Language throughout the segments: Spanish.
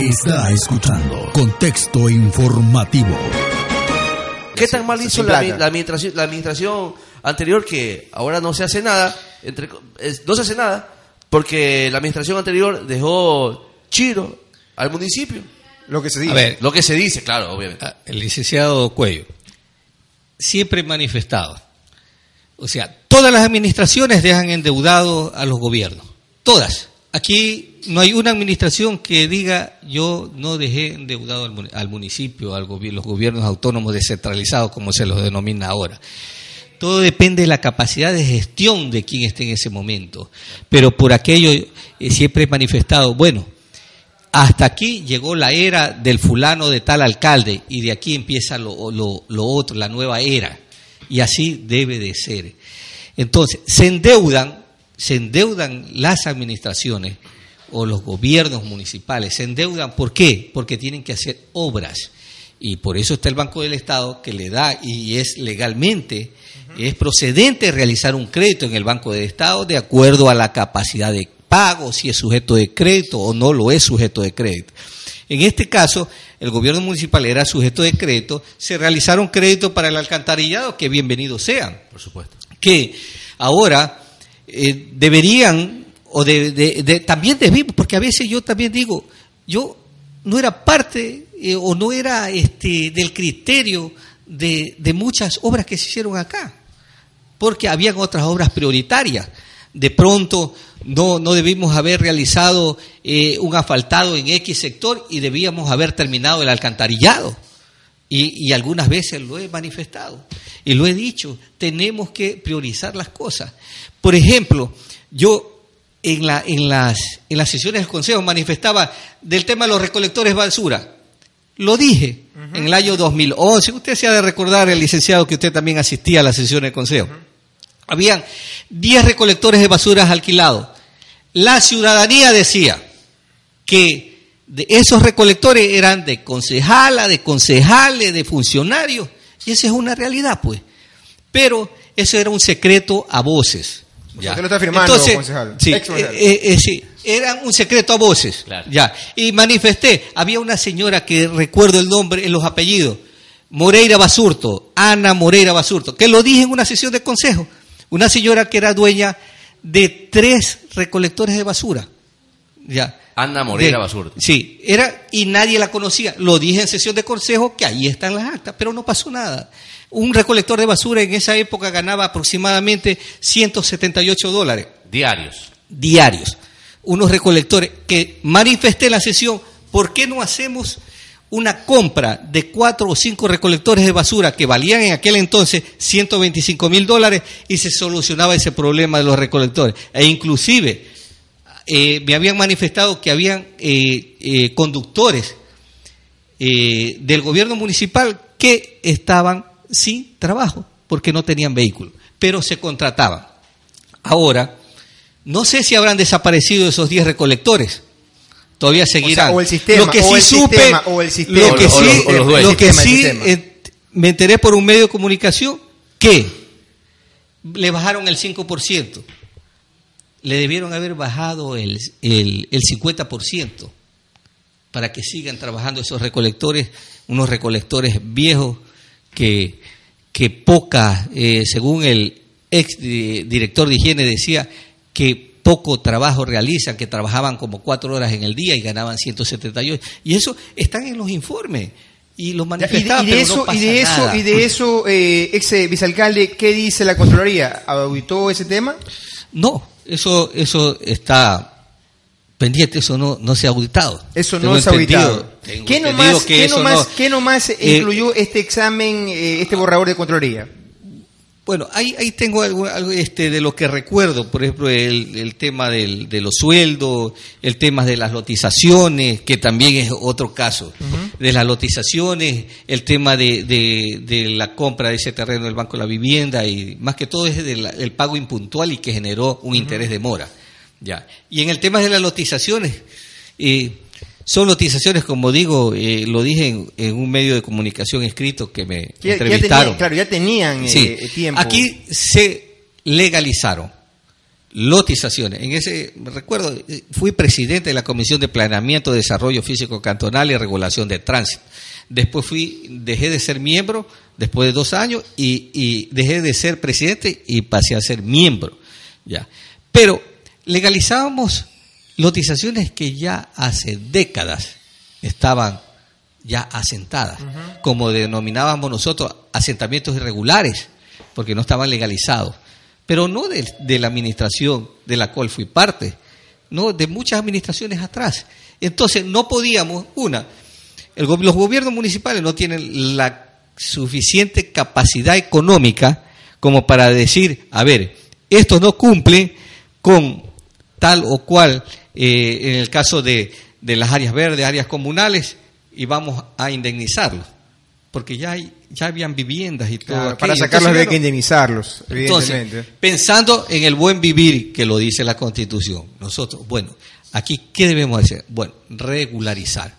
Está escuchando Contexto Informativo. ¿Qué tan mal hizo la, la, administración, la administración anterior que ahora no se hace nada? Entre, no se hace nada porque la administración anterior dejó chiro al municipio. Lo que se dice. A ver, lo que se dice, claro, obviamente. Ah, el licenciado Cuello, siempre manifestado. O sea, todas las administraciones dejan endeudados a los gobiernos. Todas. Aquí no hay una administración que diga yo no dejé endeudado al, municipio, al los gobiernos autónomos descentralizados, como se los denomina ahora. Todo depende de la capacidad de gestión de quien esté en ese momento. Pero por aquello eh, siempre he manifestado, bueno, hasta aquí llegó la era del fulano de tal alcalde y de aquí empieza lo, lo otro, la nueva era. Y así debe de ser. Entonces, se endeudan, se endeudan las administraciones o los gobiernos municipales se endeudan. ¿Por qué? Porque tienen que hacer obras. Y por eso está el Banco del Estado que le da y es legalmente, es procedente realizar un crédito en el Banco del Estado de acuerdo a la capacidad de pago, si es sujeto de crédito o no lo es sujeto de crédito. En este caso, el gobierno municipal era sujeto de crédito, se realizaron créditos para el alcantarillado, que bienvenidos sean. Por supuesto. Que ahora eh, deberían o de, también debimos, porque a veces yo también digo, yo no era parte eh, o no era este, del criterio de, muchas obras que se hicieron acá, porque habían otras obras prioritarias. De pronto no, no debimos haber realizado eh, un asfaltado en X sector y debíamos haber terminado el alcantarillado. Y, y, algunas veces lo he manifestado y lo he dicho, tenemos que priorizar las cosas. Por ejemplo, yo en, la, en, las, en las sesiones del Consejo manifestaba del tema de los recolectores basura. Lo dije en el año 2011. Usted se ha de recordar, el licenciado, que usted también asistía a la sesión del Consejo. Habían 10 recolectores de basuras alquilados. La ciudadanía decía que de esos recolectores eran de concejala, de concejales, de funcionarios. Y esa es una realidad, pues. Pero eso era un secreto a voces. Ya. Usted lo está afirmando, concejal. Sí, eh, eh, eh, sí, era un secreto a voces. Ya. Y manifesté, había una señora que recuerdo el nombre, en los apellidos, Moreira Basurto, Ana Moreira Basurto, que lo dije en una sesión de consejo. Una señora que era dueña de tres recolectores de basura. Ya. Ana Moreira Basurto. Sí, era, y nadie la conocía. Lo dije en sesión de consejo, que ahí están las actas, pero no pasó nada. Un recolector de basura en esa época ganaba aproximadamente 178 dólares. Diarios. Diarios. Unos recolectores que manifesté en la sesión, ¿por qué no hacemos una compra de cuatro o cinco recolectores de basura que valían en aquel entonces 125 mil dólares y se solucionaba ese problema de los recolectores? E inclusive eh, me habían manifestado que habían eh, eh, conductores del gobierno municipal que estaban sin trabajo porque no tenían vehículo, pero se contrataban. Ahora, no sé si habrán desaparecido esos 10 recolectores. Todavía seguirán. O, el sistema, lo que sí supe, o el sistema, lo que sí, lo que sí me enteré por un medio de comunicación que le bajaron el 5%. Le debieron haber bajado el, el, el 50% para que sigan trabajando esos recolectores, unos recolectores viejos que que poca, eh, según el ex director de higiene decía, que poco trabajo realizan, que trabajaban como cuatro horas en el día y ganaban 178. Y eso están en los informes. Y los manifestaban, y, de eso, y de eso, y de eso, eh, ex vicealcalde, ¿qué dice la Contraloría? ¿Auditó ese tema? No, eso, eso está pendiente, eso no, no se ha auditado. Eso no se ha auditado. ¿Qué nomás, ¿qué nomás, ¿qué nomás eh, incluyó este examen, eh, este borrador de Contraloría? Bueno, ahí, ahí tengo algo, este, de lo que recuerdo, por ejemplo, el, el tema del, de los sueldos, el tema de las lotizaciones, que también es otro caso, de las lotizaciones, el tema de, de, la compra de ese terreno del Banco de la Vivienda, y más que todo es del pago impuntual y que generó un interés de mora. Ya. Y en el tema de las lotizaciones, eh, son lotizaciones, como digo, eh, lo dije en, un medio de comunicación escrito que me entrevistaron. claro, ya tenían eh, tiempo. Aquí se legalizaron lotizaciones. En ese, recuerdo, fui presidente de la Comisión de Planeamiento, Desarrollo Físico Cantonal y Regulación de Tránsito. Después fui, dejé de ser miembro después de dos años y, dejé de ser presidente y pasé a ser miembro. Ya. Pero legalizábamos lotizaciones que ya hace décadas estaban ya asentadas, como denominábamos nosotros asentamientos irregulares, porque no estaban legalizados, pero no de, la administración de la cual fui parte, no de muchas administraciones atrás. Entonces no podíamos, una, los gobiernos municipales no tienen la suficiente capacidad económica como para decir, a ver, esto no cumple con tal o cual, eh, en el caso de, de las áreas verdes, áreas comunales, y vamos a indemnizarlos. Porque ya, hay, ya habían viviendas y todo. para sacarlos hay que indemnizarlos, evidentemente. pensando en el buen vivir que lo dice la Constitución, nosotros, bueno, aquí, ¿qué debemos hacer? Bueno, regularizar.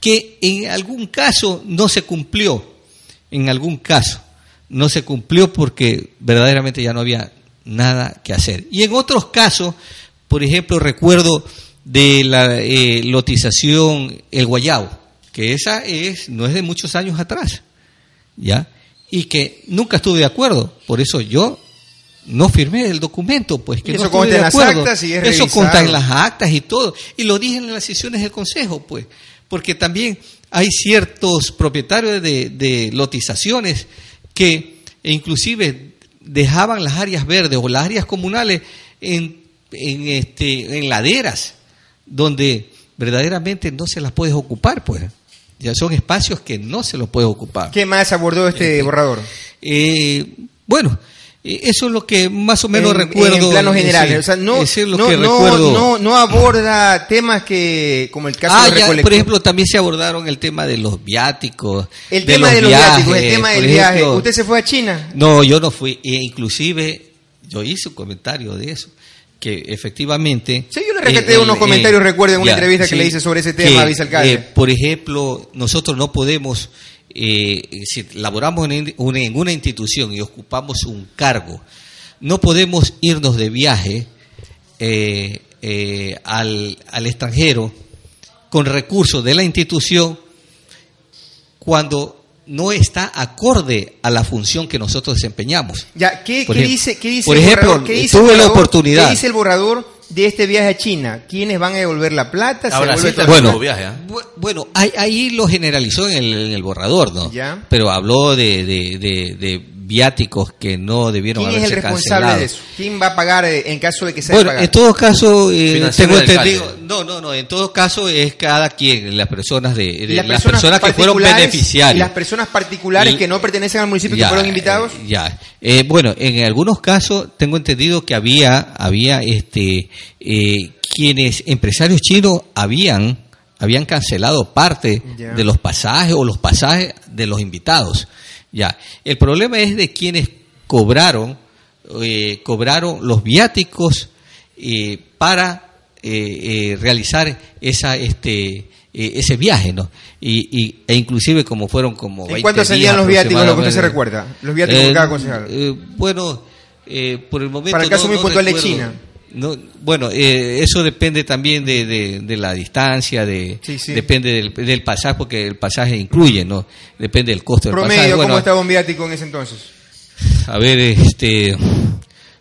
Que en algún caso no se cumplió, en algún caso no se cumplió porque verdaderamente ya no había nada que hacer. Y en otros casos, por ejemplo, recuerdo de la eh, lotización El Guayabo, que esa es, no es de muchos años atrás, ¿ya? Y que nunca estuve de acuerdo, por eso yo no firmé el documento, pues que eso no estuve de acuerdo. Las actas y eso consta en las actas y todo, y lo dije en las sesiones del consejo, pues, porque también hay ciertos propietarios de, de lotizaciones que inclusive dejaban las áreas verdes o las áreas comunales en, en, este, en laderas donde verdaderamente no se las puedes ocupar, pues. Ya son espacios que no se los puede ocupar. ¿Qué más abordó este, este borrador? Eh, bueno, eh, eso es lo que más o menos recuerdo. En planos generales, o sea, no, no, no, aborda temas que, como el caso ah, de Por ejemplo, también se abordaron el tema de los viáticos. El tema de los viáticos, el tema del viaje. ¿Usted se fue a China? No, yo no fui. E inclusive, yo hice un comentario de eso que efectivamente... Sí, yo le respeté unos comentarios, recuerdo, en una entrevista que le hice sobre ese tema, vicealcalde. Eh, por ejemplo, nosotros no podemos, eh, si laboramos en una, en una institución y ocupamos un cargo, no podemos irnos de viaje eh, al, al extranjero con recursos de la institución cuando no está acorde a la función que nosotros desempeñamos. Ya, ¿qué, dice, qué dice por ejemplo, tuve la oportunidad. ¿Qué dice el borrador de este viaje a China? ¿Quiénes van a devolver la plata? Ahora sí, bueno, viaje, ¿eh? bueno, ahí, lo generalizó en el, borrador, ¿no? ¿Ya? Pero habló de, de, de viáticos que no debieron ¿Quién es el responsable de eso? ¿Quién va a pagar eh, en caso de que sea Bueno, en todo caso, eh, tengo entendido, no, no, no, en todo caso es cada quien, las personas de, las, personas, que fueron beneficiarios. ¿Y las personas particulares que no pertenecen al municipio que fueron invitados? Eh, ya, bueno, en algunos casos tengo entendido que había, había este, quienes, empresarios chinos, habían habían cancelado parte de los pasajes o los pasajes de los invitados. Ya, el problema es de quienes cobraron, eh, cobraron los viáticos eh, para eh, realizar esa, este, ese viaje, ¿no? Y, e inclusive como fueron como ¿En cuánto salían los viáticos, lo que usted se recuerda? Los viáticos de cada concejal. bueno, por el momento Para el caso muy puntual de China. No, bueno, eh, eso depende también de, de, la distancia, de, depende del, del, pasaje, porque el pasaje incluye, ¿no? Depende del costo del pasaje. Bueno, ¿cómo estaba un viático en ese entonces? A ver, este,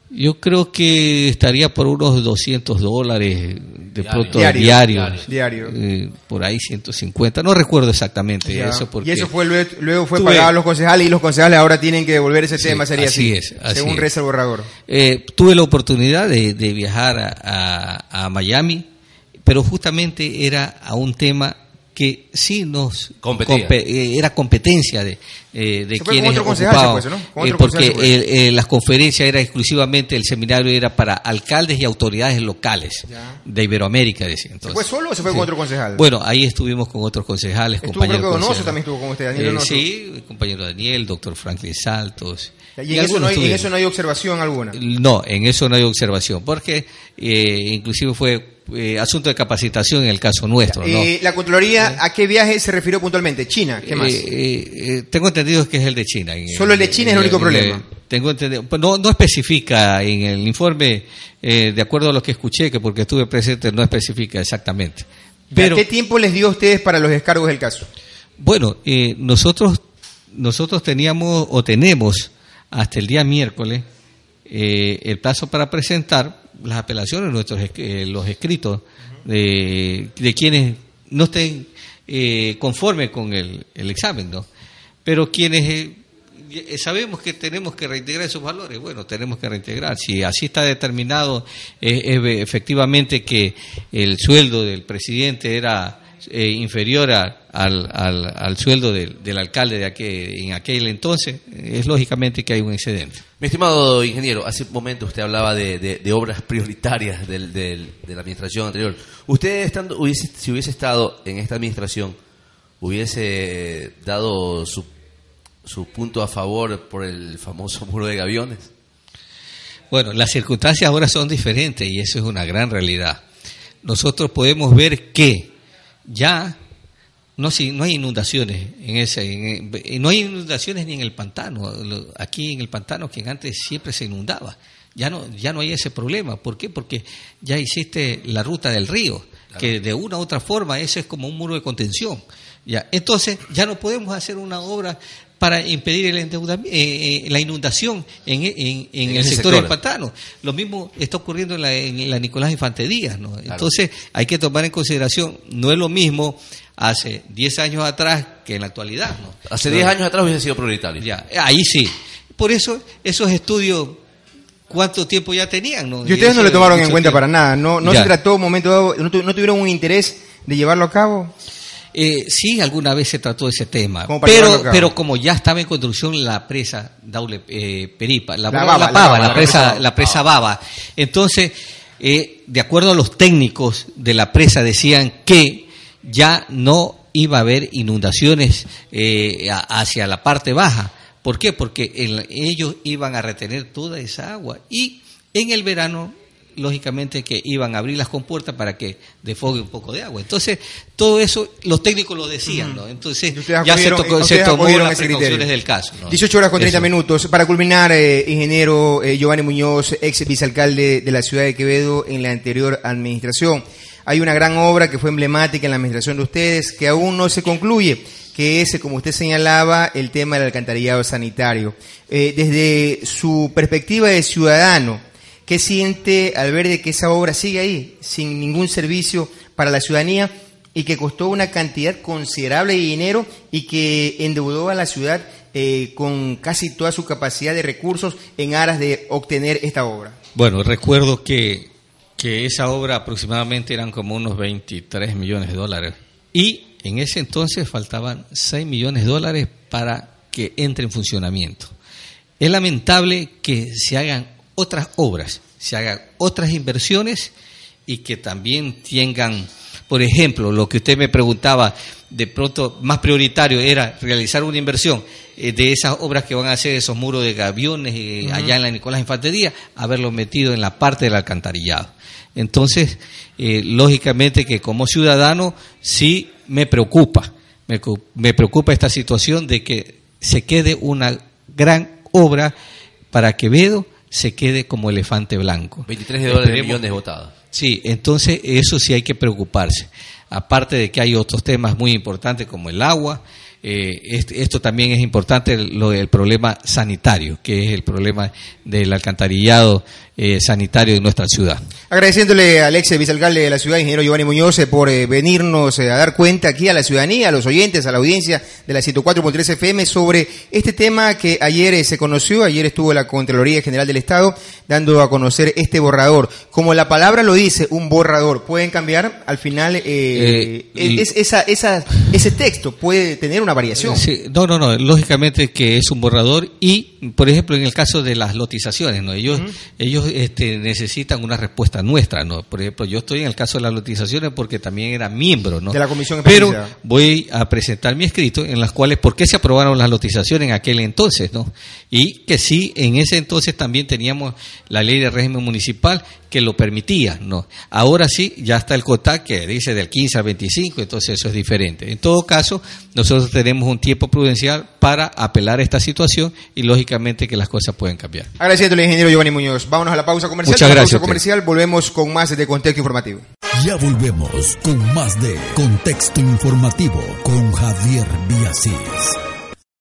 yo creo que estaría por unos 200 dólares de pronto diario. Diario. Eh, por ahí 150. No recuerdo exactamente eso. Porque y eso fue luego, fue pagado a los concejales y los concejales ahora tienen que devolver ese tema. Sería así. es. según reza el borrador. Eh, tuve la oportunidad de, viajar a, a Miami, pero justamente era a un tema que sí nos eh, era competencia de, eh, de quienes ocupaban, pues, eh, porque pues. las conferencias era exclusivamente el seminario era para alcaldes y autoridades locales de Iberoamérica decía entonces ¿Se fue solo o se fue con otro concejal? bueno ahí estuvimos con otros concejales ¿Estuvo compañeros creo que también estuvo con usted Daniel sí el compañero Daniel doctor Franklin Saltos. Y, en, eso no hay, en, eso no hay, observación alguna. No en eso no hay observación porque inclusive fue eh, asunto de capacitación en el caso nuestro. ¿no? Eh, ¿La Contraloría a qué viaje se refirió puntualmente? ¿China? ¿Qué más? Eh, tengo entendido que es el de China. ¿Solo el de China es el único problema? tengo entendido, pues no, no especifica en el informe, eh, de acuerdo a lo que escuché, que porque estuve presente no especifica exactamente. Pero, ¿Qué tiempo les dio a ustedes para los descargos del caso? Bueno, eh, nosotros, nosotros teníamos o tenemos hasta el día miércoles eh, el plazo para presentar las apelaciones, nuestros los escritos de, de, quienes no estén conformes con el, examen, ¿no? Pero quienes eh, sabemos que tenemos que reintegrar esos valores, bueno, tenemos que reintegrar. Si así está determinado, eh, efectivamente que el sueldo del presidente era eh, inferior al, al, sueldo del, alcalde de aquel, en aquel entonces, es lógicamente que hay un excedente. Mi estimado ingeniero, hace un momento usted hablaba de, obras prioritarias del, de la administración anterior. Usted, estando, hubiese, si hubiese estado en esta administración, hubiese dado su su punto a favor por el famoso muro de gaviones? Bueno, las circunstancias ahora son diferentes y eso es una gran realidad. Nosotros podemos ver que ya no, si, no hay inundaciones en ese, no hay inundaciones ni en el pantano. Aquí en el pantano, que antes siempre se inundaba, ya no, ya no hay ese problema. ¿Por qué? Porque ya existe la ruta del río, que de una u otra forma ese es como un muro de contención. Ya, entonces ya no podemos hacer una obra para impedir el endeudamiento, eh, eh, la inundación en, el sector, del pantano. Lo mismo está ocurriendo en la, Nicolás Infante Díaz. ¿no? Entonces hay que tomar en consideración, no es lo mismo hace 10 años atrás que en la actualidad. ¿no? Hace 10 años atrás hubiese sido prioritario. Ya, ahí sí. Por eso esos estudios cuánto tiempo ya tenían. ¿no? Y ustedes no le tomaron en cuenta para nada, no, no se trató un momento dado, no, tuvieron un interés de llevarlo a cabo. Eh, sí, alguna vez se trató ese tema, pero, pero como ya estaba en construcción la presa Daule eh, Peripa, la, Pava, la, presa, la presa Baba, entonces, eh, de acuerdo a los técnicos de la presa, decían que ya no iba a haber inundaciones hacia la parte baja. ¿Por qué? Porque ellos iban a retener toda esa agua y en el verano lógicamente que iban a abrir las compuertas para que defogue un poco de agua. Entonces, todo eso los técnicos lo decían, ¿no? Entonces, ya se, tocó, se tomó las precauciones del caso. 18 horas con 30 minutos. Para culminar, eh, ingeniero eh, Giovanni Muñoz, ex vicealcalde de la ciudad de Quevedo en la anterior administración. Hay una gran obra que fue emblemática en la administración de ustedes que aún no se concluye que es, como usted señalaba, el tema del alcantarillado sanitario. Eh, desde su perspectiva de ciudadano, ¿Qué siente al ver de que esa obra sigue ahí, sin ningún servicio para la ciudadanía y que costó una cantidad considerable de dinero y que endeudó a la ciudad eh, con casi toda su capacidad de recursos en aras de obtener esta obra? Bueno, recuerdo que, que esa obra aproximadamente eran como unos 23 millones de dólares y en ese entonces faltaban 6 millones de dólares para que entre en funcionamiento. Es lamentable que se hagan otras obras, se hagan otras inversiones y que también tengan, por ejemplo, lo que usted me preguntaba, de pronto más prioritario era realizar una inversión eh, de esas obras que van a hacer esos muros de gaviones eh, allá en la Nicolás Infantería, haberlo metido en la parte del alcantarillado. Entonces, eh, lógicamente que como ciudadano sí me preocupa, me, me preocupa esta situación de que se quede una gran obra para Quevedo, se quede como elefante blanco. 23 de dólares millones votados. Sí, entonces eso sí hay que preocuparse. Aparte de que hay otros temas muy importantes como el agua, eh, esto también es importante, lo del problema sanitario, que es el problema del alcantarillado eh, sanitario de nuestra ciudad. Agradeciéndole al ex vicealcalde de la ciudad, ingeniero Giovanni Muñoz, eh, por venirnos a dar cuenta aquí a la ciudadanía, a los oyentes, a la audiencia de la 104.3 FM sobre este tema que ayer se conoció, ayer estuvo la Contraloría General del Estado dando a conocer este borrador. Como la palabra lo dice, un borrador, ¿pueden cambiar? Al final, es, esa, esa, ese texto puede tener una variación. no, no, no. Lógicamente que es un borrador y, por ejemplo, en el caso de las lotizaciones, ¿no? Ellos, ellos este, necesitan una respuesta nuestra, ¿no? Por ejemplo, yo estoy en el caso de las lotizaciones porque también era miembro, ¿no? De la comisión. Pero voy a presentar mi escrito en las cuales por qué se aprobaron las lotizaciones en aquel entonces, ¿no? Y que sí, en ese entonces también teníamos la ley de régimen municipal que lo permitía, ¿no? Ahora sí, ya está el COTAC que dice del 15 al 25, entonces eso es diferente. En todo caso, nosotros tenemos un tiempo prudencial para apelar a esta situación y lógicamente que las cosas pueden cambiar. Agradeciendo al ingeniero Giovanni Muñoz. Vámonos a la pausa comercial. Muchas gracias. pausa comercial, volvemos con más de contexto informativo. Ya volvemos con más de contexto informativo con Javier Villasís.